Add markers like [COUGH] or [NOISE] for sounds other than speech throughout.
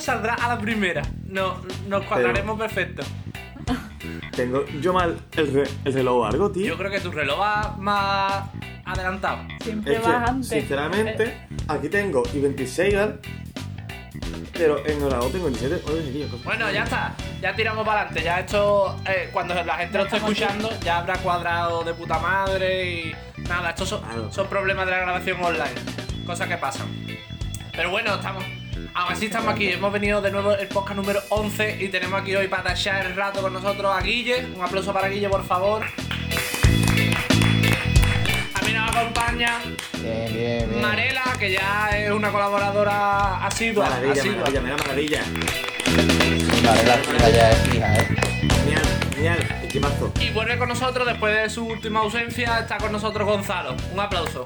saldrá a la primera. No, nos cuadraremos perfecto. Tengo yo mal el, re- el reloj largo, tío. Yo creo que tu reloj va más adelantado. Siempre Es vas que, antes. sinceramente, aquí tengo y 26 ¿vale? Pero en el lado tengo 27. Oye, tío, cosa. Bueno, ya está. Ya tiramos para adelante. Ya esto, eh, cuando la gente lo esté escuchando, ya habrá cuadrado de puta madre y nada. Estos son, Claro. son problemas de la grabación online. Cosas que pasan. Pero bueno, estamos. Aún así estamos aquí. Hemos venido de nuevo el podcast número 11 y tenemos aquí hoy para tachar el rato con nosotros a Guille. Un aplauso para Guille, por favor. A mí nos acompaña Bien, bien, bien. Marela, que ya es una colaboradora asidua. Maravilla, asidua. maravilla, mira, maravilla. Sí, vale, la fila ya es fija, ¿eh? Genial, genial. Equipazo. Y vuelve con nosotros después de su última ausencia. Está con nosotros Gonzalo. Un aplauso.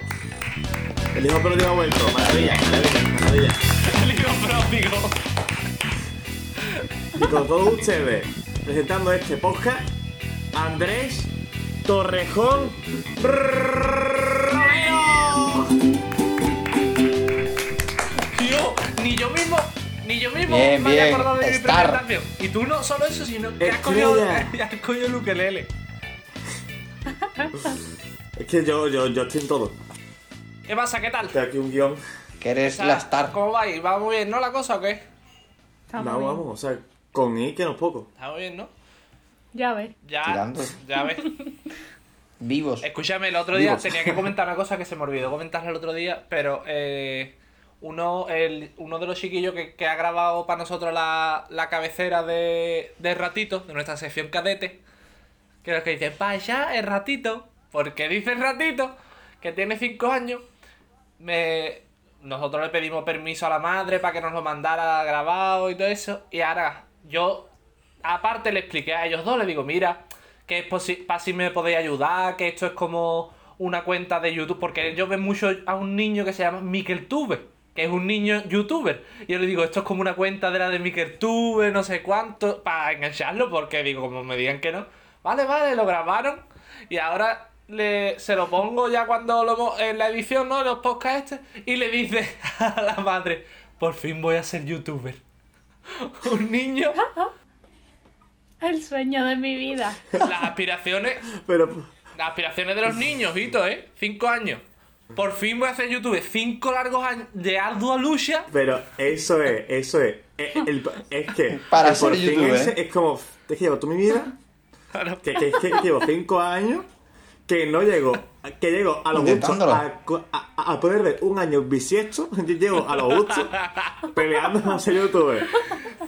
El hijo pródigo ha vuelto. Maravilla, maravilla, maravilla. El hijo pródigo. Y con todos ustedes, presentando este podcast, Andrés Torrejón Romero. Tío, ni yo mismo. Ni yo mismo Bien, me había bien, acordado de mi Star. presentación. Y tú no solo eso, sino que has cogido, [LAUGHS] has cogido el ukelele. Es que yo, yo, yo estoy en todo. ¿Qué pasa? ¿Qué tal? Estoy aquí un guion. Que eres O sea, la star. ¿Cómo va? ahí? ¿Va muy bien, no, la cosa o qué? Está Vamos, bien. vamos, o sea, con I que no es poco. Está muy bien, ¿no? Ya ves. Ya, Tirando. ya ves. [LAUGHS] Vivos. Escúchame, el otro día Vivos. tenía que comentar una cosa que se me olvidó comentarle el otro día, pero eh, uno, el, uno de los chiquillos que, que ha grabado para nosotros la, la cabecera de, de Ratito, de nuestra sección cadete, que es los que dicen, vaya, el Ratito, porque dice el Ratito, que tiene 5 años, me, nosotros le pedimos permiso a la madre para que nos lo mandara grabado y todo eso, y ahora yo aparte le expliqué a ellos dos, le digo, mira, que es posi- para si me podéis ayudar, que esto es como una cuenta de YouTube, porque ellos ven mucho a un niño que se llama Mikeltube, que es un niño youtuber. Y yo le digo, esto es como una cuenta de la de Mikeltube, no sé cuánto, para engancharlo, porque digo, como me digan que no. Vale, vale, lo grabaron. Y ahora le, se lo pongo ya cuando lo, en la edición, ¿no? Los podcasts, este, y le dice [LAUGHS] a la madre, por fin voy a ser youtuber. [LAUGHS] un niño [LAUGHS] El sueño de mi vida. las aspiraciones, Pero, las aspiraciones de los niños, Hito, ¿eh? Cinco años. Por fin voy a hacer YouTube. Cinco largos años de ardua lucha. pero eso es, eso es. Es, el- es que Para el por ser fin youtuber. ese es como, es que llevo toda mi vida, Claro. que, que, que llevo 5 años, que no llego, que llego a lo justo Intentándolo. a, a, a poder ver un año bisiesto, [LAUGHS] yo llego a lo justo peleando a ser youtuber.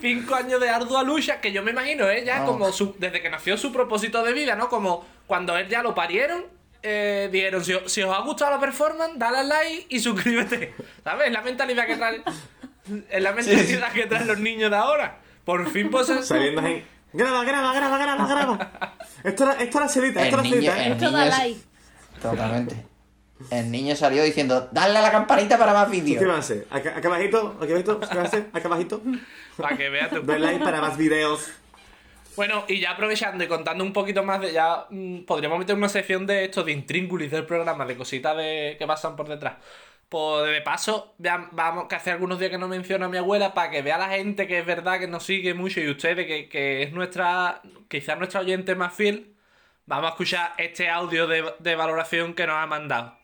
Cinco años de ardua lucha que yo me imagino, ¿eh? Ya como su, desde que nació su propósito de vida, ¿no? Como cuando él ya lo parieron, eh, dijeron, si, os- si os ha gustado la performance, dale al like y suscríbete. [LAUGHS] ¿Sabes? Es la mentalidad que traen, es la mentalidad que traen los niños de ahora. Por fin pues Saliendo. Graba, graba, graba, graba, graba. Esto era, esto era celita, esto El era niño, celita. ¿eh? Esto da es- like. Totalmente. El niño salió diciendo, dale a la campanita para más vídeos. Suscríbanse. Acá, acá abajito, aquí abajito, suscríbanse, acá abajito. Para que veas tu like para más videos. Bueno, y ya aprovechando y contando un poquito más de ya, mm, podríamos meter una sección de esto de intríngulis del programa, de cositas de, que pasan por detrás. Pues de paso, vean- vamos que hace algunos días que no menciono a mi abuela para que vea la gente que es verdad que nos sigue mucho y ustedes que, que es nuestra, quizás nuestra oyente más fiel. Vamos a escuchar este audio de, de valoración que nos ha mandado.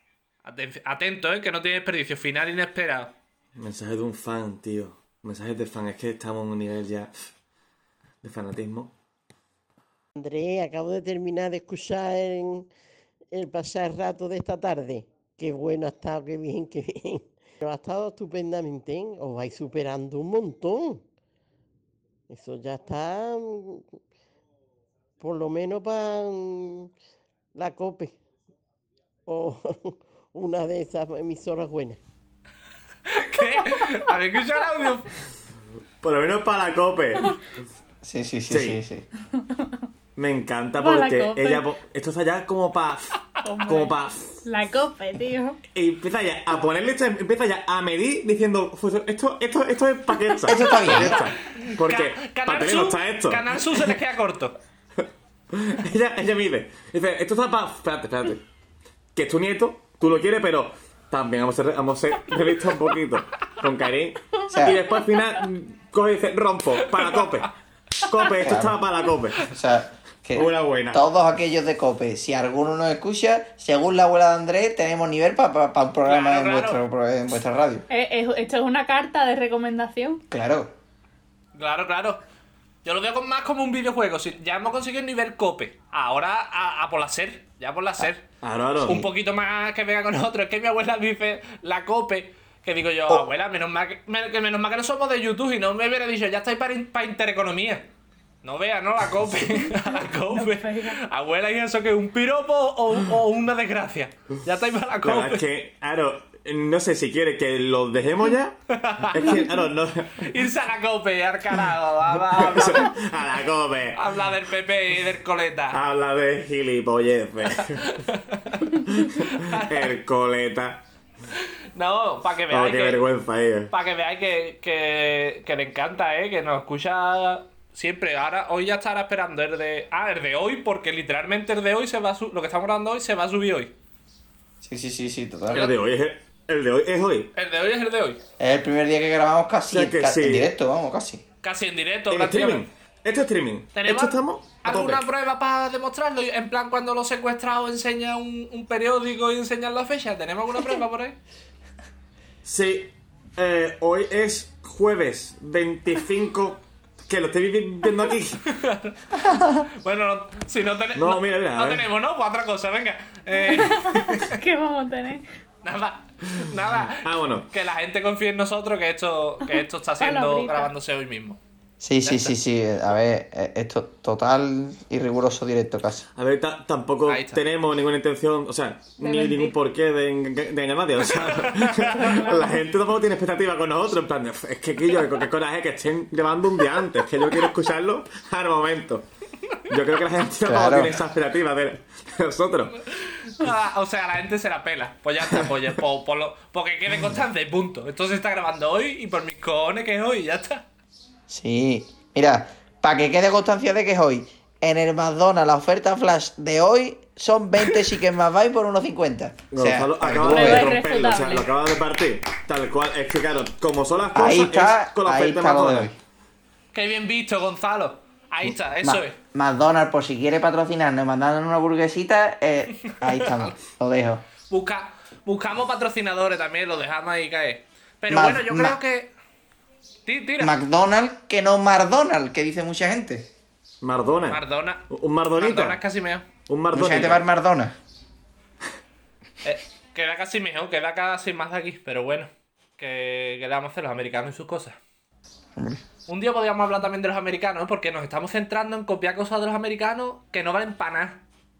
Aten- Atento, ¿eh? que no tiene desperdicio. Final inesperado. Mensaje de un fan, tío. Mensajes de fan. Es que estamos en un nivel ya de fanatismo. Andrés, acabo de terminar de escuchar el, el pasar rato de esta tarde. Qué bueno ha estado, qué bien, qué bien. [LAUGHS] Pero ha estado estupendamente, ¿eh? os vais superando un montón. Eso ya está, mm, por lo menos para la COPE o [LAUGHS] una de esas emisoras buenas. [LAUGHS] ¿Qué? ¿Habéis escuchado el audio? Por lo menos para la cope. Sí, sí, sí, Sí. sí, sí. Me encanta Para porque ella. Esto está ya como pa. Como pa. La cope, tío. Y empieza ya a ponerle. esto, Empieza ya a medir diciendo. "Pues esto, esto, esto es pa' qué está. Esto está bien. Porque Ca- para tele no está esto. Canal Sur se les queda corto. [LAUGHS] Ella, ella mide. Dice, esto está para. Espérate, espérate. Que es tu nieto, tú lo quieres, pero también vamos a ser, vamos a ser realistas un poquito con Karim. sea- y después al final coge y dice, rompo, para cope. Cope, esto estaba para cope. O sea, que Una buena. todos aquellos de COPE, si alguno nos escucha, según la abuela de Andrés, tenemos nivel para un programa Claro, en, claro. Vuestro, en vuestra radio. Eh, eh, esto es una carta de recomendación. Claro. Claro, claro. Yo lo veo con- más como un videojuego. Si ya hemos conseguido el nivel cope. Ahora a, a por la ser. Ya por la ser. Claro, claro. Un poquito más que venga con nosotros. Es que mi abuela dice la cope. Que digo yo, Oh. abuela, menos mal que, me- que menos mal que no somos de YouTube y no me hubiera dicho, ya estáis para, para intereconomía. No vea, ¿no? La cope. [LAUGHS] la [LAUGHS] cope. abuela, ¿y eso que es un piropo o, o una desgracia? Ya estáis para la cope. es que, no sé si quiere que lo dejemos ya. Es que, claro, no. Irse a la cope, al carajo. va, va, va. A la cope. Habla del PP y del coleta. Habla de gilipolleces. [LAUGHS] El coleta. No, para que Oh, veáis qué que, vergüenza, eh. para que veáis que, que, que le encanta, ¿eh? Que nos escucha siempre. Ahora, hoy ya estará esperando el de... Ah, el de hoy, porque literalmente el de hoy se va a su- Lo que estamos grabando hoy se va a subir hoy. Sí, sí, sí, sí, El total. de hoy es, el de hoy es hoy. El de hoy es el de hoy. Es el primer día que grabamos casi O sea que ca- sí. en directo, vamos, casi. Casi en directo, En streaming. Esto es streaming. ¿Tenemos Esto estamos a tope. alguna prueba para demostrarlo? En plan, cuando los secuestrados enseñan un, un periódico y enseñan la fecha. ¿Tenemos alguna prueba por ahí? [LAUGHS] Sí. eh, hoy es jueves 25. Que lo estoy vi- viendo aquí. [LAUGHS] Bueno, no- si no, tenemos No, mira, mira, no tenemos, ¿no? Pues otra cosa, venga. Eh, [LAUGHS] ¿Qué vamos a tener? nada, nada. Ah, bueno. Que la gente confíe en nosotros que esto, que esto está [LAUGHS] siendo grabándose hoy mismo. Sí, sí, sí, sí. A ver, eh, esto total y riguroso directo casi. A ver, ta- tampoco tenemos ninguna intención, o sea, De ni mentir. ningún porqué de, de engañar nadie. O sea, [LAUGHS] la gente tampoco tiene expectativa con nosotros. En plan, es que qué, qué coraje que estén grabando un día antes, que yo quiero escucharlo al momento. Yo creo que la gente tampoco Claro. tiene esa expectativa de, nosotros. Ah, o sea, la gente se la pela. Pues ya está, pues ya, por, por lo- porque quede constante, punto. Esto se está grabando hoy y por mis cojones que es hoy, ya está. Sí. Mira, para que quede constancia de que es hoy, en el McDonald's la oferta flash de hoy son 20 chicken más buy por 1.50. O sea, Gonzalo acaba de romperlo, o sea, lo acaba de partir. Tal cual, es que claro, como son las cosas, Ahí está, es con la ahí oferta está lo de hoy. Qué bien visto, Gonzalo. Ahí está, eso Ma- es. McDonald's, por si quiere patrocinarnos mandarnos una burguesita, eh, ahí estamos, [LAUGHS] lo dejo. Busca, buscamos patrocinadores también, lo dejamos ahí caer. Pero Ma- bueno, yo creo que. Tira. McDonald's que no McDonald's, que dice mucha gente. Mardona. Mardona. Un Mardonita. Mardona es casi mejor. Un Mucha gente va al Mardonita. McDonald's. Eh, queda casi mejor, queda casi más de aquí, pero bueno. Que, que le vamos a hacer los americanos y sus cosas. Un día podríamos hablar también de los americanos, porque nos estamos centrando en copiar cosas de los americanos que no valen para nada.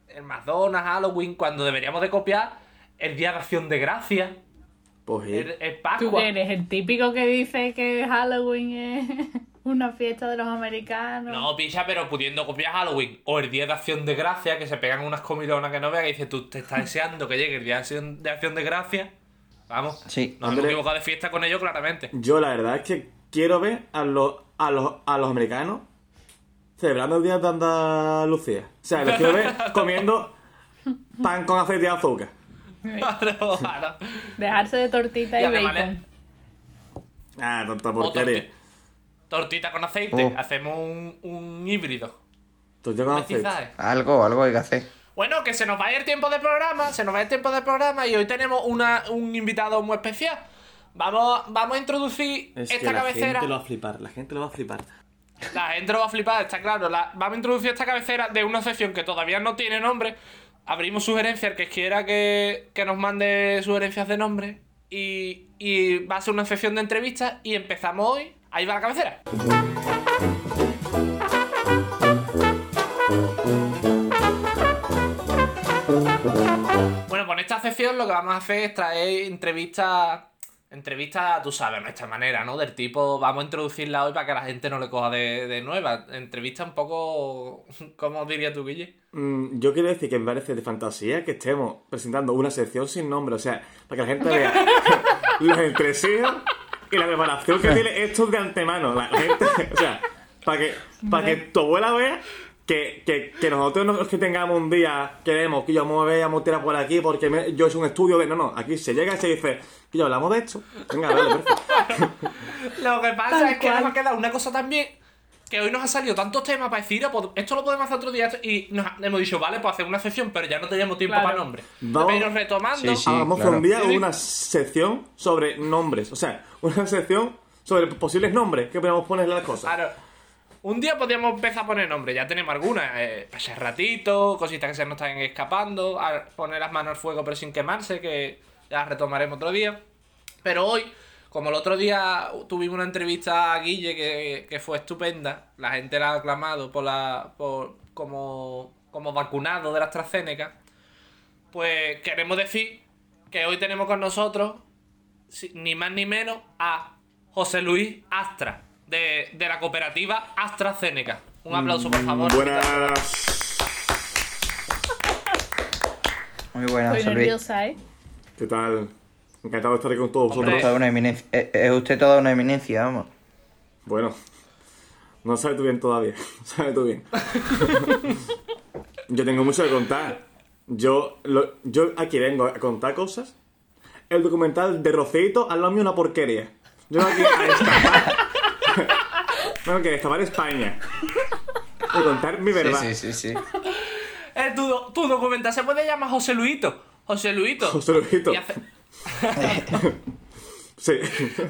El McDonald's, Halloween, cuando deberíamos de copiar el Día de Acción de Gracia, Pues sí. el, el Tú Pascua. que eres el típico que dice que Halloween es [LAUGHS] una fiesta de los americanos. No, picha, pero pudiendo copiar Halloween o el Día de Acción de Gracia, que se pegan unas comilonas que no veas y dices, tú te estás [LAUGHS] deseando que llegue el Día de Acción de, Acción de Gracia. Vamos, Sí. nos hemos Andrés. equivocado de fiesta con ellos claramente. Yo la verdad es que quiero ver a los, a los, a los americanos celebrando el Día de Andalucía. O sea, los quiero ver [LAUGHS] comiendo pan con aceite y azúcar. Claro, claro. Dejarse de tortita Y y, bacon. Ah, tonta O porquería. torti- tortita con aceite. Oh. Hacemos un, un híbrido. Tú te conoces. Mestizaje. Algo, algo hay que hacer. Bueno, que se nos vaya el tiempo de programa, se nos va el tiempo de programa y hoy tenemos una, un invitado muy especial. Vamos, vamos a introducir Es esta que la cabecera. gente lo va a flipar, la gente lo va a flipar. La gente lo va a flipar, está claro. La- vamos a introducir esta cabecera de una sección que todavía no tiene nombre. Abrimos sugerencias, que quiera que, que nos mande sugerencias de nombre. Y, y va a ser una sección de entrevistas y empezamos hoy. Ahí va la cabecera. Bueno, pues en esta sección lo que vamos a hacer es traer entrevistas. Entrevistas, tú sabes, nuestra manera, ¿no? Del tipo, vamos a introducirla hoy para que la gente no le coja de, de nueva. Entrevista un poco. ¿Cómo dirías tú, Guille? Mm, yo quiero decir que me parece de fantasía que estemos presentando una sección sin nombre, o sea, para que la gente vea [LAUGHS] los entresijos y la preparación que tiene esto de antemano. La gente, o sea, para que, para que tu abuela vea que, que, que nosotros no es que tengamos un día, queremos que yo me voy a por aquí porque me- yo es un estudio de. No, no, aquí se llega y se dice, que yo hablamos de esto. Venga, vale, perfecto. [LAUGHS] Lo que pasa Tal es que nos ha quedado una cosa también. Que hoy nos ha salido tantos temas para decir, "Ah, pues, esto lo podemos hacer otro día. Y nos hemos dicho, vale, pues hacer una sección, pero ya no teníamos tiempo Claro. para nombres. Vamos. Pero retomando. Sí, sí. Vamos a claro. un día una sección sobre nombres. O sea, una sección sobre posibles nombres que podemos ponerle a las cosas. Claro. Un día podríamos empezar a poner nombres, ya tenemos algunas. Eh, pasar ratito, cositas que se nos están escapando, a poner las manos al fuego pero sin quemarse, que ya retomaremos otro día. Pero hoy, como el otro día tuvimos una entrevista a Guille que, que fue estupenda, la gente la ha aclamado por la, por, como, como vacunado de la AstraZeneca, pues queremos decir que hoy tenemos con nosotros si- ni más ni menos a José Luis Astra, de, de la cooperativa AstraZeneca. Un aplauso, por favor. Buenas. Muy buenas, Estoy nerviosa, ¿eh? ¿Qué tal? Encantado de estar aquí con todos Hombre. vosotros. Una eminencia. Es, usted toda una eminencia, vamos. Bueno, no sabes tú bien todavía. [LAUGHS] No sabes tú bien. [LAUGHS] yo tengo mucho que contar. Yo, lo- yo aquí vengo a contar cosas. El documental de Roceito al lado mío una porquería. Yo vengo aquí a destapar. [LAUGHS] bueno, que destapar España. Y contar mi verdad. Sí, sí, sí, sí. Eh, tu, tu documental se puede llamar José Luito. José Luito. José Luisito. [LAUGHS] Sí.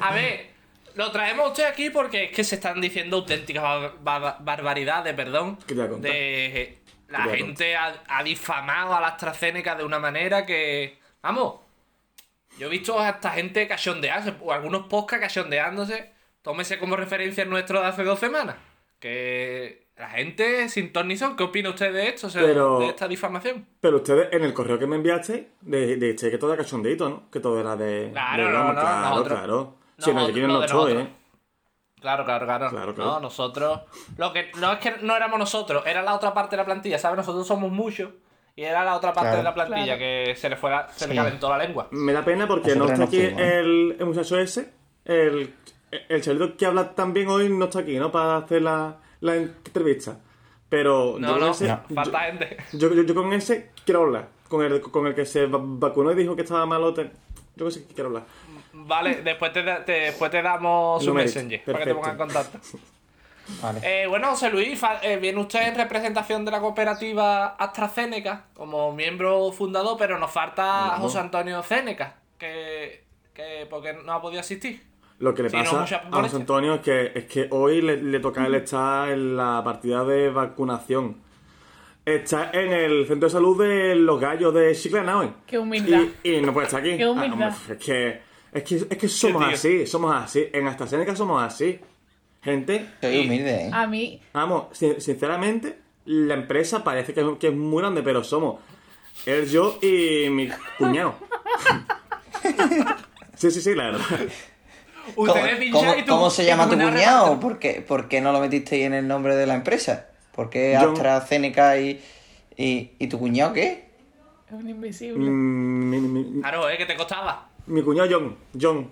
A ver, lo traemos a usted aquí porque es que se están diciendo auténticas bar- bar- barbaridades, perdón. De la gente ha, ha difamado a la AstraZeneca de una manera que. Vamos. Yo he visto a esta gente cachondearse, o algunos podcasts cachondeándose. Tómese como referencia el nuestro de hace dos semanas. Que la gente sin ton ni son. ¿Qué opina usted de esto? o sea, Pero- De esta difamación. Pero ustedes en el correo que me enviaste, de, de que todo era cachondito, ¿no? Que todo era de. Claro, de no, broma. no, claro, nosotros- claro. Sí, no, no, no estoy. ¿eh? Claro, claro, claro. Claro, claro. No, nosotros. Lo que no es que no éramos nosotros, era la otra parte de la plantilla, ¿sabes? Nosotros somos muchos. Y era la otra parte Claro. de la plantilla Claro. que se le fuera, se le Sí. calentó la lengua. Me da pena porque no está no aquí fuimos. el, el muchacho ese. El, el que habla también hoy no está aquí, ¿no? Para hacer la, la entrevista. Pero yo No, con no, ese. no. falta yo, gente. yo, yo- yo con ese quiero hablar. Con el, con el que se va- vacunó y dijo que estaba malote. Yo con ese quiero hablar. Vale, después te, da- te- después te damos su messenger para que te pongan en contacto. [LAUGHS] Vale. Eh, bueno, José Luis, eh, viene usted en representación de la cooperativa AstraZeneca como miembro fundador, pero nos falta. José Antonio Ceneca, que, que porque no ha podido asistir. Lo que le Sí, no, pasa mucha a José. Antonio es que, es que hoy le, le toca a él estar en la partida de vacunación. Está en el centro de salud de los gallos de Chiclana hoy. Qué humildad. Y, y no puede estar aquí. Qué humildad. Ah, hombre, es, que, es, que, es que somos así, somos así. En AstraZeneca somos así. Gente, Soy humilde, ¿eh? A mí, vamos, sin- sinceramente, la empresa parece que, que es muy grande, pero somos él, yo y mi cuñado. [LAUGHS] sí, sí, sí, la verdad. Ustedes ¿Cómo, y tú- cómo se llama tu cuñado? ¿Por qué, por qué no lo metiste en el nombre de la empresa? ¿Por qué John. AstraZeneca y, y, y tu cuñado qué? es un invisible. Mm, mi, mi- Claro, eh, que te costaba. Mi cuñado John, John,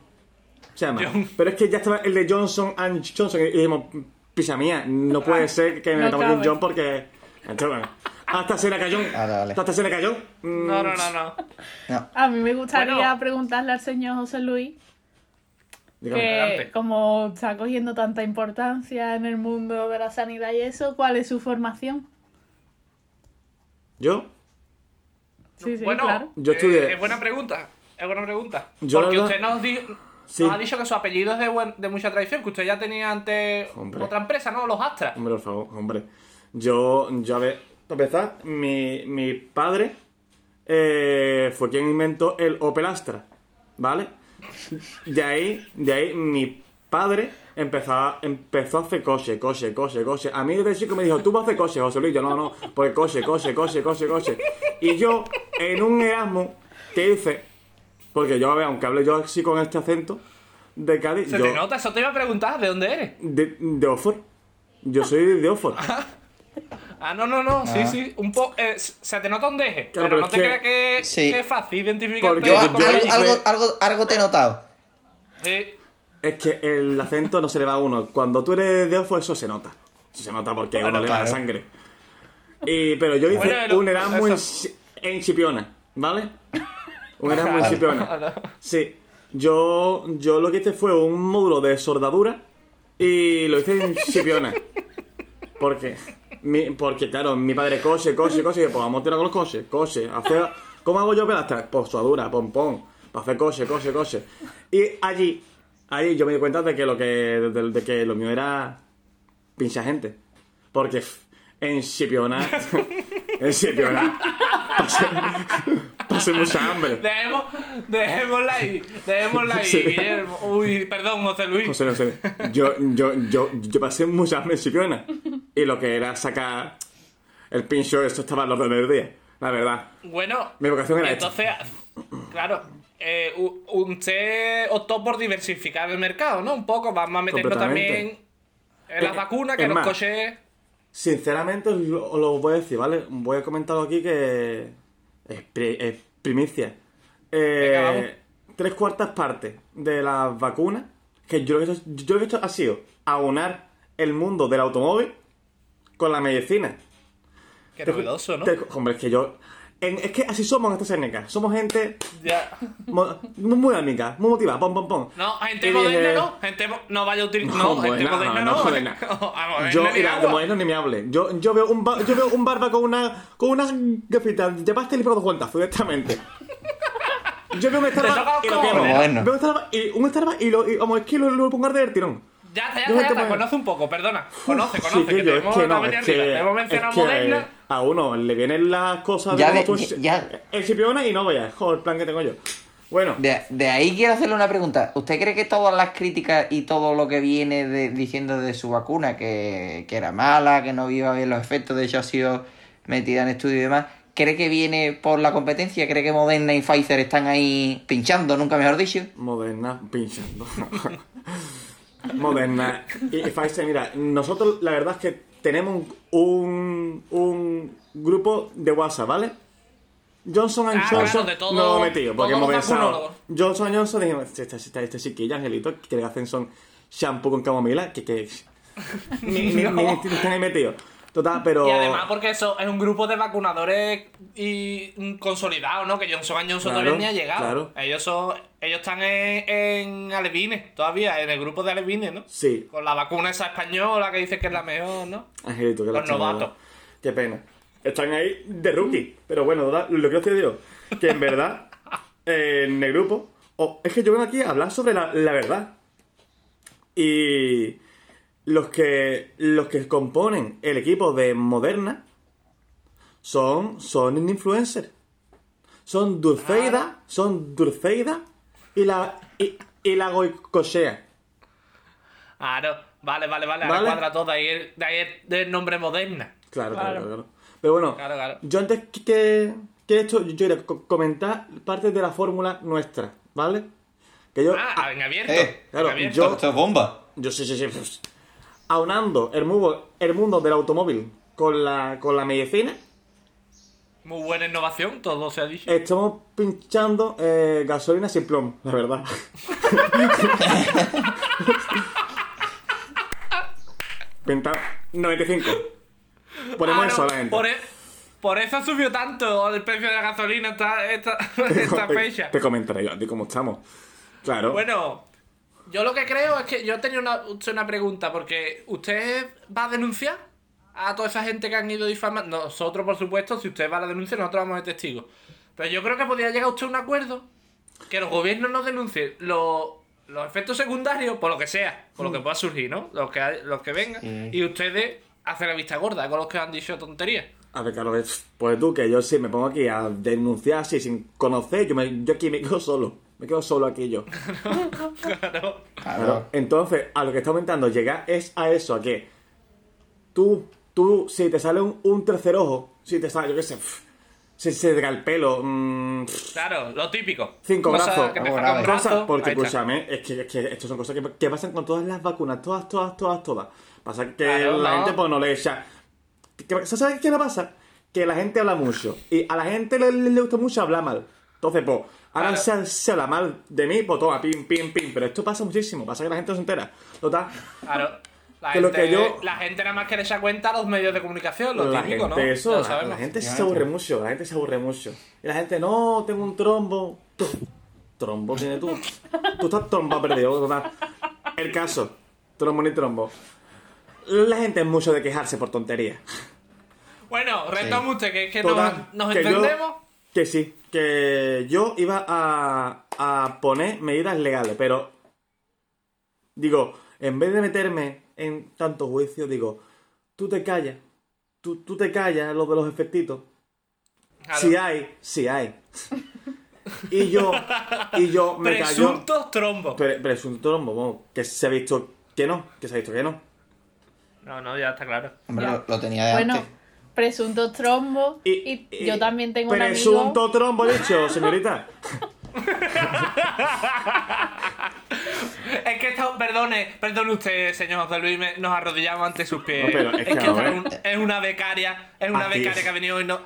se llama. John. Pero es que ya estaba el de Johnson and Johnson y dijimos, pisa mía, no puede ser que me no metamos cabe. John porque... Entonces, bueno, hasta se le cayó. Vale. Hasta se le cayó. Mm, No, no, no, no. No. A mí me gustaría Bueno. preguntarle al señor José Luis dígame. que Adelante. como está cogiendo tanta importancia en el mundo de la sanidad y eso, ¿cuál es su formación? ¿Yo? Sí, sí, bueno, claro. Yo estudié- eh, es buena pregunta. Es buena pregunta. Yo Porque usted nos, di- Sí. nos ha dicho que su apellido es de, buen- de mucha tradición, que usted ya tenía antes Hombre. otra empresa, ¿no? Los Astra. Hombre, por favor, hombre. Yo, yo a ver, para empezar, mi, mi padre eh, fue quien inventó el Opel Astra, ¿vale? De ahí, de ahí mi padre empezó a, empezó a hacer coche, coche, coche, coche. A mí desde chico me dijo, tú vas a hacer coche, José Luis. Yo, no, no, pues coche, coche, coche, coche, coche. Y yo, en un Erasmus que hice, porque yo, a ver, aunque hable yo así con este acento de Cádiz, Se yo, te nota, eso te iba a preguntar, ¿de dónde eres? de, de Oxford. Yo soy de Oxford. Ah, no, no, no, sí, Ah. sí. Un poco. eh, se te nota un deje. Claro, pero pero no te que- creas que, Sí. que es fácil identificar. Porque Yo, yo- algo, algo, algo, algo te he notado. Es que el acento no se le va a uno. Cuando tú eres de Oxford, eso se nota. Eso se nota porque uno le va la sangre. Y, pero yo hice Bueno, un Erasmus en, Chipiona, ¿vale? Un Erasmus [LAUGHS] en Chipiona. Sí, yo, yo lo que hice fue un módulo de soldadura y lo hice en Chipiona. Porque, mi, porque claro, mi padre coche, coche, coche, y pues vamos a tirar con los coche, hacer, ¿cómo hago yo pelastas? Pues soldadura, pom, pom, para hacer coche, coche, coche. Y allí, allí yo me di cuenta de que lo que, de, que lo mío era pincha gente. Porque en Chipiona, [LAUGHS] pasé, pasé mucha hambre. Dejemos, dejémosla ahí, dejémosla ahí, Sí. Guillermo. Uy, perdón, José Luis. José, José, yo, yo, yo, yo pasé mucha hambre en Chipiona. Y lo que era sacar el pincho, eso estaba los del día. La verdad. Bueno, Mi vocación era esta. entonces, claro, eh, usted optó por diversificar el mercado, ¿no? Un poco, vamos a Completamente. también en las Eh, vacunas, que es los más, coches... Sinceramente, os lo, os lo voy a decir, ¿vale? Voy a comentarlo aquí que es, pri- es primicia. Eh, tres cuartas partes de las vacunas, que yo lo que he hecho, yo lo que he hecho ha sido aunar el mundo del automóvil con la medicina. Qué novedoso, ¿no? Te- hombre, es que yo... en- es que así somos en esta técnica. Somos gente mo- muy, muy amiga, muy motivada, pom, pom, pom. No, gente Y moderna dije, no, gente no vaya a utilizar... No, No, gente moderna, moderna no, no. moderna. [LAUGHS] Moderna Yo, ni mira, de moderno ni me hable. Yo, yo, veo un ba- yo veo un barba con una con unas gafitas de pastel y por dos cuentas, directamente. Yo veo un Starbucks y lo quemo. Veo un Starbucks y un Starbucks y lo, y, vamos, es que lo, lo pongo a arder del tirón. Ya está, ya está, ya está. Conoce un poco, perdona. Conoce, Sí, conoce, que yo, tenemos es que no, venida es que. Te hemos mencionado moderna. A uno le vienen las cosas Ya de de- como tú- ya- el chipiona y no veas, joder, el plan que tengo yo. Bueno, De, de ahí quiero hacerle una pregunta. ¿Usted cree que todas las críticas y todo lo que viene de- diciendo de su vacuna, que, que era mala, que no iba bien los efectos, de hecho ha sido metida en estudio y demás, cree que viene por la competencia? ¿Cree que Moderna y Pfizer están ahí pinchando, nunca mejor dicho? Moderna, pinchando. [LAUGHS] Moderna. Y, y Pfizer, mira, nosotros la verdad es que tenemos un, un grupo de WhatsApp, ¿vale? Johnson Ah, Johnson claro, de todo- no lo metido, porque hemos pensado. Johnson Johnson dijimos, este, este, este, este chiquillo, Angelito, que le hacen son shampoo con camomila, que, que [LAUGHS] [LAUGHS] ni, ni, ni, ni están ahí metidos. Total, pero. Y además porque eso es un grupo de vacunadores y consolidados, ¿no? Que Johnson Johnson Claro, todavía ni ha llegado. claro. Ellos son, ellos están en, en Alevines todavía, en el grupo de Alevines, ¿no? Sí, Con la vacuna esa española que dice que es la mejor, ¿no? Angelito, que Los novatos. Qué pena. Están ahí de rookie. Pero bueno, lo que os digo, que en verdad, [LAUGHS] en el grupo, oh, es que yo vengo aquí a hablar sobre la, la verdad. Y los que, los que componen el equipo de Moderna son, son influencers. Son Dulceida, son Dulceida y la, y, y la Goicochea. Claro, vale, vale, vale. Ahora Vale. cuadra todo. De ahí, el- de ahí el, el nombre Moderna. Claro, claro, Claro. claro. Pero bueno, Claro, claro. yo antes que- que, esto, yo co- comentar parte de la fórmula nuestra, ¿vale? Que yo, Ah, en abierto. Eh, claro, en abierto. yo- Esto es bomba. yo sí, sí, sí, pues, aunando el mundo, el mundo del automóvil con la, con la medicina, Muy buena innovación, todo se ha dicho. estamos pinchando eh, gasolina sin plomo, la verdad. [LAUGHS] Pinta 95. Ponemos Ah, no, eso a la gente. Por, e- por eso subió tanto el precio de la gasolina esta, esta, [LAUGHS] esta fecha. te comentaré yo a ti cómo estamos. Claro. Bueno, yo lo que creo es que yo tenía una, una pregunta, porque ¿usted va a denunciar a toda esa gente que han ido difamando? Nosotros, por supuesto, si usted va a la denuncia, nosotros vamos de testigos. Pero yo creo que podría llegar usted a un acuerdo que los gobiernos nos denuncien los, los efectos secundarios, por lo que sea, por lo que pueda surgir, ¿no? Los que, los que vengan. Y ustedes hacen la vista gorda con los que han dicho tonterías. A ver, claro, es- pues tú, que yo sí me pongo aquí a denunciar así sin conocer, yo, me- yo aquí me quedo solo. Me quedo solo aquí yo. [LAUGHS] Claro. Claro. Entonces, a lo que está aumentando, llegar es a eso, a que tú, tú, si te sale un, un tercer ojo, si te sale, yo qué sé, pf, si se te cae el pelo, mm, pf, Claro, lo típico. Cinco Cosas brazos. Que te porque escúchame, es que, es que esto son cosas que, que pasan con todas las vacunas, todas, todas, todas, todas. Pasa que Claro, la no. gente pues no le echa. ¿Qué- ¿Sabes qué le pasa? Que la gente habla mucho y a la gente le, le- le gusta mucho hablar mal. Entonces, pues, ahora Claro. se, se habla mal de mí, pues toma, pim, pim, pim. Pero esto pasa muchísimo, pasa que la gente no se entera. Total, Claro. La, Que lo gente, que yo- la gente nada más quiere echar cuenta a los medios de comunicación, lo la típico, gente, ¿no? eso, lo la, sabemos. la gente se aburre mucho, la gente se aburre mucho. Y la gente, no, tengo un trombo. Tú, trombo tienes tú. Tú estás tromba perdido. total. El caso, trombo ni trombo. La gente es mucho de quejarse por tonterías. Bueno, retoma usted, que es que Total, nos, nos que yo- entendemos. que sí, que yo iba a, a poner medidas legales, pero digo, en vez de meterme en tanto juicio, digo, tú te callas, tú, tú te callas lo de los efectitos. Claro. Si hay, si hay. [LAUGHS] Y yo, y yo me callo. Presuntos trombos. Pre- presunto trombo, que se ha visto que no, que se ha visto que no. No, no, ya está claro. Hombre, Ya. lo, lo tenía de Bueno, antes. Presuntos trombos. Y, yo también tengo un amigo. Presunto trombo, he dicho, señorita. Es que esto, perdone, perdone usted, señor José Luis, me- nos arrodillamos ante sus pies. No, pero es que, es, un- es una becaria, es una becaria que ha venido hoy, no,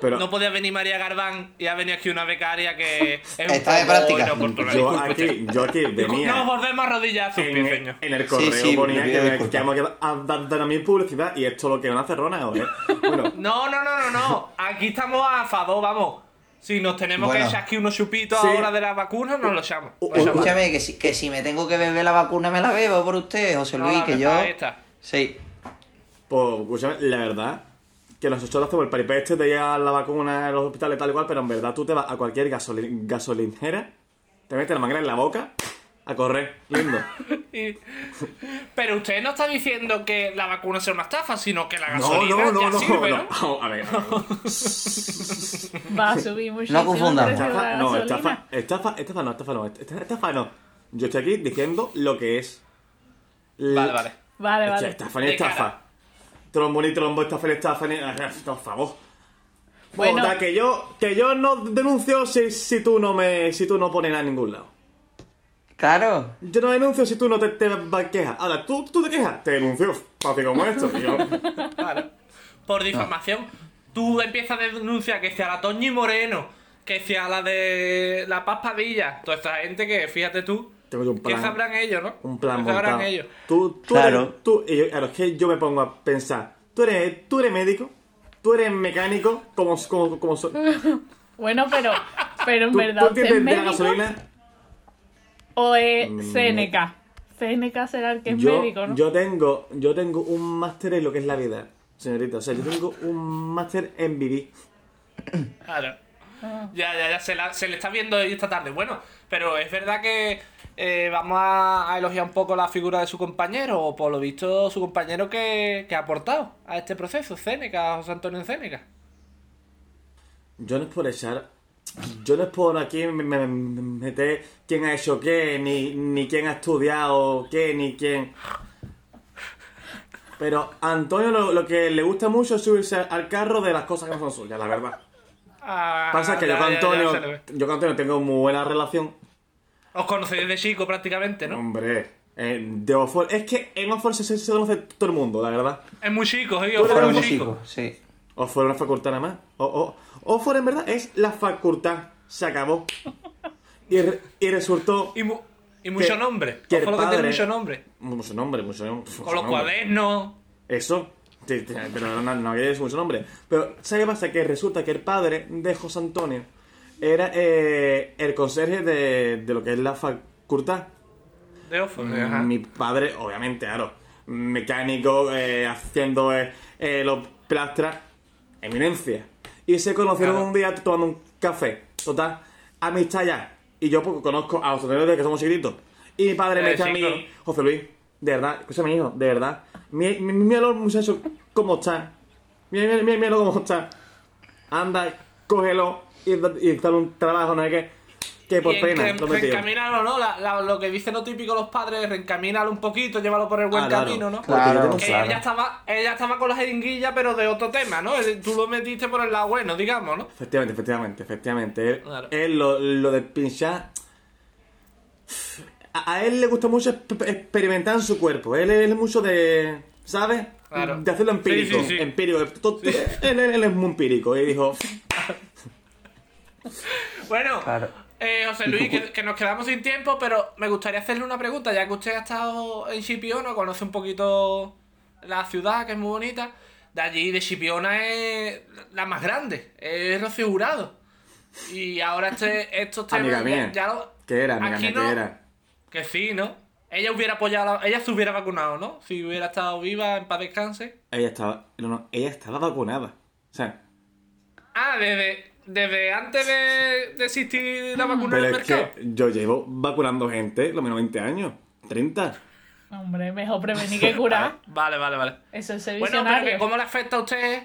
Pero no podía venir María Garbán y ha venido aquí una becaria que es un Está de práctica. yo aquí, yo aquí venía. Nos volvemos a a pies, en, en el correo Sí, sí, ponía que, que vamos a dar, a mí publicidad y esto lo que es una cerrona, ¿eh? Bueno, [LAUGHS] No, no, no, no, no. Aquí estamos a favor, vamos. Si nos tenemos Bueno. que echar aquí unos chupitos Sí. ahora de las vacunas, nos lo echamos. Escúchame, que si, que si me tengo que beber la vacuna, me la bebo por usted, José No, Luis, la que yo. ahí está. Sí. pues escúchame, la verdad que nosotros hacemos el paripé este de ir a la vacuna en los hospitales tal y cual, pero en verdad tú te vas a cualquier gasoli- gasolinera, te metes la manguera en la boca a correr, lindo. [LAUGHS] Pero usted no está diciendo que la vacuna sea una estafa, sino que la No, gasolina no, no, ya no, sirve, no. ¿no? A ver, Va a [LAUGHS] subir muchísimo. el confundamos. estafa, no, estafa, estafa, estafa no, estafa no, estafa, estafa no. Yo estoy aquí diciendo lo que es. Vale, vale. Vale, vale. Estafa ni estafa. Cara. Trombo ni trombo, ni. ah, Por favor. Bueno. Que yo, que yo no denuncio si, si tú no me. si tú no pones nada en ningún lado. Claro. Yo no denuncio si tú no te, te vas a quejar. Ahora, tú, tú te quejas, te denuncio. Fácil como esto, tío. [LAUGHS] Claro. Por difamación. Tú empiezas a denunciar que sea la Toñi Moreno, que sea la de la Paz Padilla. Toda esta gente que, fíjate tú, Tengo yo un ¿qué sabrán ellos, no? Un plan ¿Qué sabrán montado. ellos? Tú, tú Claro. eres, tú, y yo- claro, es que yo me pongo a pensar. Tú eres, tú eres médico, tú eres mecánico, como, como, como so- tú, [LAUGHS] Bueno, pero, pero en tú verdad, ¿usted es entiendes de la médico gasolina. o es Mm, CNK? CNK será el que es Yo, médico, ¿no? yo tengo, yo tengo un máster en lo que es la vida, señorita. O sea, yo tengo un máster en vivir. Claro. Ah. Ya, ya, ya, se, la- se le está viendo hoy esta tarde. Bueno, pero es verdad que eh, vamos a, a elogiar un poco la figura de su compañero, o por lo visto su compañero que, que ha aportado a este proceso, Céneca, José Antonio Céneca. Yo no es por echar. Yo no es por aquí me- me- me- meter quién ha hecho qué, ni, ni quién ha estudiado qué, ni quién. Pero a Antonio lo, lo que le gusta mucho es subirse al carro de las cosas que no son suyas, la verdad. Ah, Pasa que ya, yo con ya, ya, Antonio, yo con Antonio tengo muy buena relación. Os conocéis de chico prácticamente, ¿no? Hombre, eh, de Oxford. Es que en Oxford se, se conoce todo el mundo, la verdad. Es muy chico, ¿eh? Eres fuera Fueron muy chico. chicos, sí. Oxford es una facultad nada más. O, o, Oxford en verdad es la facultad. Se acabó. Y, re- y resultó... Y, mu- y mucho Que- nombre. que lo que tiene mucho nombre. Mucho nombre, mucho nombre. Con los cuadernos. Eso. Pero no, no había mucho nombre. Pero, ¿sabes qué pasa? Que resulta que el padre de José Antonio era eh, el conserje de, de lo que es la facultad. De Oxford, ajá. Mi padre, obviamente, claro, mecánico, eh, haciendo eh, eh, los plastras, eminencia. Y se conocieron Claro. un día tomando un café. Total, amistad ya. Y yo pues, conozco a los desde que somos chiquitos. Y mi padre me dice a mí. José Luis, de verdad, escúchame, hijo, de verdad. Mi- mi- Mira los muchachos cómo están. Mira, mira, mira, mira cómo están. Anda, cógelo y, y dale un trabajo, no es que. Que por y pena, en- lo metido. reencamínalo, ¿no? La- la- lo que dicen lo típico los padres, reencamínalo un poquito, llévalo por el buen Ah, claro. camino, ¿no? Porque Claro, tengo- Que claro. ella estaba, ella estaba con la jeringuilla, pero de otro tema, ¿no? Tú lo metiste por el lado bueno, digamos, ¿no? Efectivamente, efectivamente, efectivamente. Él, Claro. él lo, lo de pinchar. A, a él le gusta mucho exp- experimentar en su cuerpo. Él, él es mucho de. ¿Sabes? Claro. De hacerlo empírico. Sí, sí, sí. Empírico. Todo- Él, [LAUGHS] él- él es muy empírico. Y dijo. [LAUGHS] Bueno, Claro. Eh, José Luis, que, que nos quedamos sin tiempo, pero me gustaría hacerle una pregunta, ya que usted ha estado en Chipiona, conoce un poquito la ciudad, que es muy bonita. De allí, de Chipiona, es la más grande, es Rocío Jurado. Y ahora este, estos temas Amiga mía. ya, ya lo- ¿Qué era, amiga mía? no- ¿Qué era? Que sí, ¿no? Ella hubiera apoyado, ella se hubiera vacunado, ¿no? Si hubiera estado viva, en paz descanse. Ella estaba. No, no, ella estaba vacunada. O sea, Ah, desde, desde antes de, de existir la vacuna pero en el es mercado. que yo llevo vacunando gente lo menos 20 años. 30. Hombre, mejor prevenir que curar. Vale, vale, vale. Eso es ser Bueno, pero ¿cómo le afecta a usted?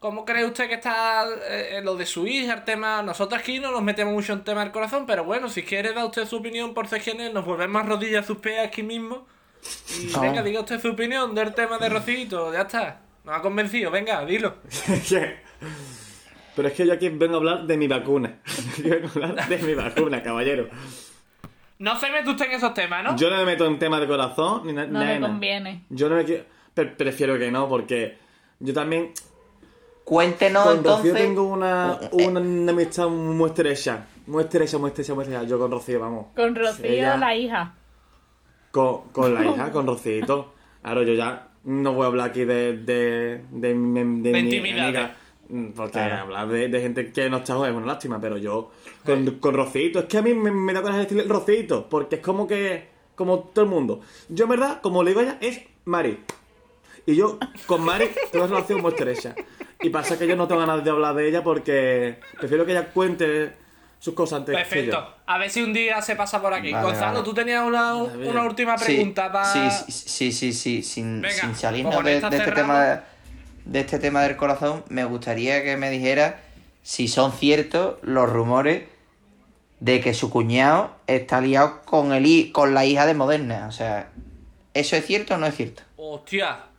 ¿Cómo cree usted que está eh, en lo de su hija, el tema? Nosotros aquí no nos metemos mucho en tema del corazón, pero bueno, si quiere dar usted su opinión por CGN, nos volvemos rodillas a sus pies aquí mismo. Y No. [LAUGHS] venga, diga usted su opinión del tema de Rocito, ya está. Nos ha convencido, venga, dilo. [LAUGHS] Pero es que yo aquí vengo a hablar de mi vacuna. [LAUGHS] Yo vengo a hablar de mi vacuna, caballero. No se mete usted en esos temas, ¿no? Yo no me meto en temas de corazón ni No nada. le conviene. Yo no me quiero. pre- prefiero que no, porque yo también. Cuéntenos con Rocío entonces. tengo una, una, una amistad muy estrecha. Muy estrecha, muy estrecha, muy estrecha. Yo con Rocío, vamos. Con Rocío, Ella- la hija. Con, con la [LAUGHS] hija, con Rocito. Claro, yo ya no voy a hablar aquí de, de, de, mi- de De mi amiga. mm, Porque Claro. hablar de, de gente que no está joven es una lástima, pero yo con, con Rocito, es que a mí me, me da coraje decirle Rocito, porque es como que, como todo el mundo. Yo en verdad, como le digo a ella, es Mari. Y yo con Mari tengo una relación muy estrecha. Y pasa que yo no tengo ganas de hablar de ella porque prefiero que ella cuente sus cosas antes que Perfecto. yo. A ver si un día se pasa por aquí. Vale, Gonzalo, vale. tú tenías una, una última Sí, pregunta para... Sí, sí, sí, sí, sí, Sin, Venga, sin salirnos con de, este tema de este tema del corazón, me gustaría que me dijera si son ciertos los rumores de que su cuñado está liado con el con la hija de Moderna. O sea, ¿eso es cierto o no es cierto? Hostia.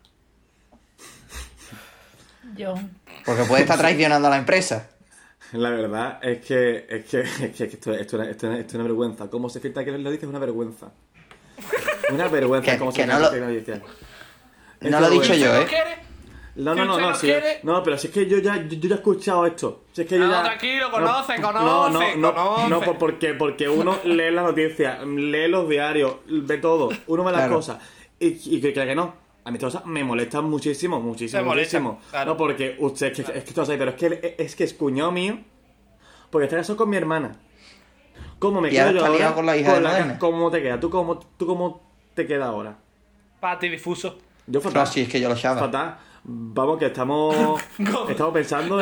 Yo. Porque puede estar traicionando a la empresa. La verdad es que, es que, [LAUGHS] es que esto, esto, esto, esto es una vergüenza. Cómo se filtra que lo dices es una vergüenza. Una vergüenza Que- cómo que se no filtra lo- que. No lo he dicho yo, ¿No ¿eh? No, no, no, no, no sí. No, pero si es que yo ya, yo, yo ya he escuchado esto. Si es que yo No, ya... tranquilo, conoce, no, conoce, No, no, no, conoce. no, por- porque, porque uno lee las noticias, lee los diarios, ve todo, uno ve las Claro. cosas. Y, y que crea que no. A mí cosas me molestan muchísimo, muchísimo, Te molestan, muchísimo. claro. No, porque usted, es que, es que sabe, pero es que, es que es cuñado mío, porque está casado con mi hermana. ¿Cómo me quedo ahora yo ahora? con la hija de. ¿Cómo te queda? ¿Tú cómo, ¿Tú cómo te queda ahora? Para ti difuso. Yo fatal. No, sí, es que yo lo sabía. Fatal. Vamos, que estamos, [LAUGHS] estamos pensando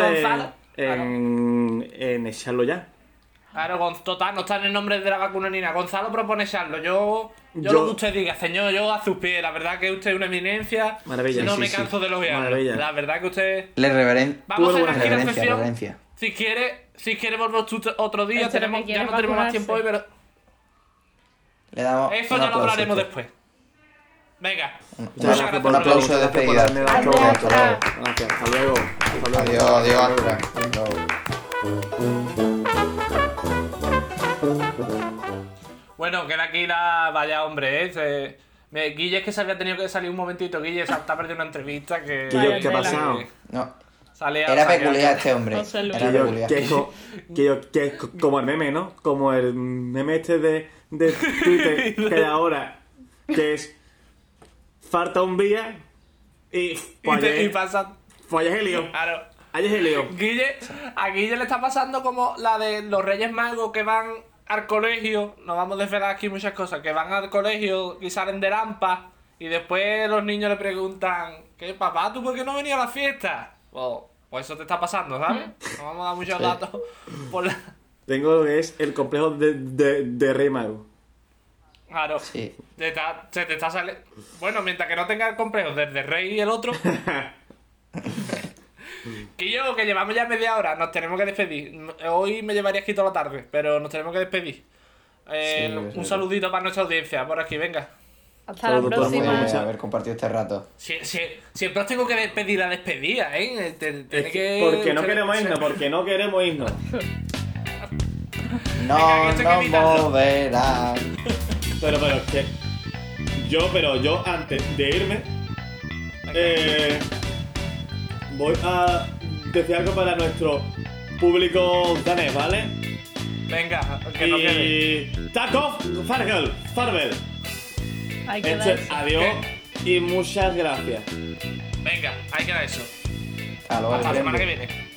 en, en echarlo ya. Claro, Gon- total, no está en el nombre de la vacuna ni nada. Gonzalo propone echarlo. Yo, yo, Yo- lo que usted diga, señor, yo a sus pies. La verdad que usted es una eminencia. Maravilla, No sí, me sí. canso de elogiarlo. Maravilla. La verdad que usted. Le reveren... Vamos a hacer aquí la reverencia, sesión. Si quiere, si quiere volver otro día, Este tenemos, ya no tenemos más tiempo hoy, pero Le damos eso ya lo hablaremos después. Venga. Un, Muchas un gracias por aplauso de despedida. Gracias, hasta luego. Hasta luego. Adiós, adiós, Bueno, queda aquí la. Vaya hombre, ¿eh? Se- me- Guille es que se había tenido que salir un momentito. Guille se está perdiendo una entrevista que. Guille, ¿qué ha pasado? No, era peculiar este hombre. Era Que peculiar. que, co- que que es co- como el meme, ¿no? Como el meme este de, de Twitter que hay ahora, que es falta un día y Y, te- y pasa. pues el lío. Claro. Ayer es el lío. Guille, a Guille le está pasando como la de los Reyes Magos que van al colegio. No vamos a desvelar aquí muchas cosas. Que van al colegio y salen de lampa. Y después los niños le preguntan: ¿Qué papá, tú por qué no venías a la fiesta? Pues, pues eso te está pasando, ¿sabes? No vamos a dar muchos datos. Por la... Tengo lo que es el complejo de, de, de Rey Mago. Claro. Sí. Te está- se te está saliendo. Bueno, mientras que no tenga el complejo desde Rey y el otro. [LAUGHS] que yo, que llevamos ya media hora, nos tenemos que despedir. Hoy me llevaría aquí toda la tarde, pero nos tenemos que despedir. Eh, Sí, un sí. saludito para nuestra audiencia, por aquí, venga. Hasta la Saludos próxima. muchas- haber compartido este rato. Sie- sie- siempre os tengo que despedir la despedida, ¿eh? Te- tiene Es que- que- porque no queremos irnos, porque no queremos irnos. No nos. Pero, moverán. pero, es que. Yo, pero yo antes de irme, eh, voy a decir algo para nuestro público danés, ¿vale? Venga, que no quede. Y... Takov Fargel, Farvel. Adiós y muchas gracias. Venga, ahí queda eso. Hasta la semana que viene.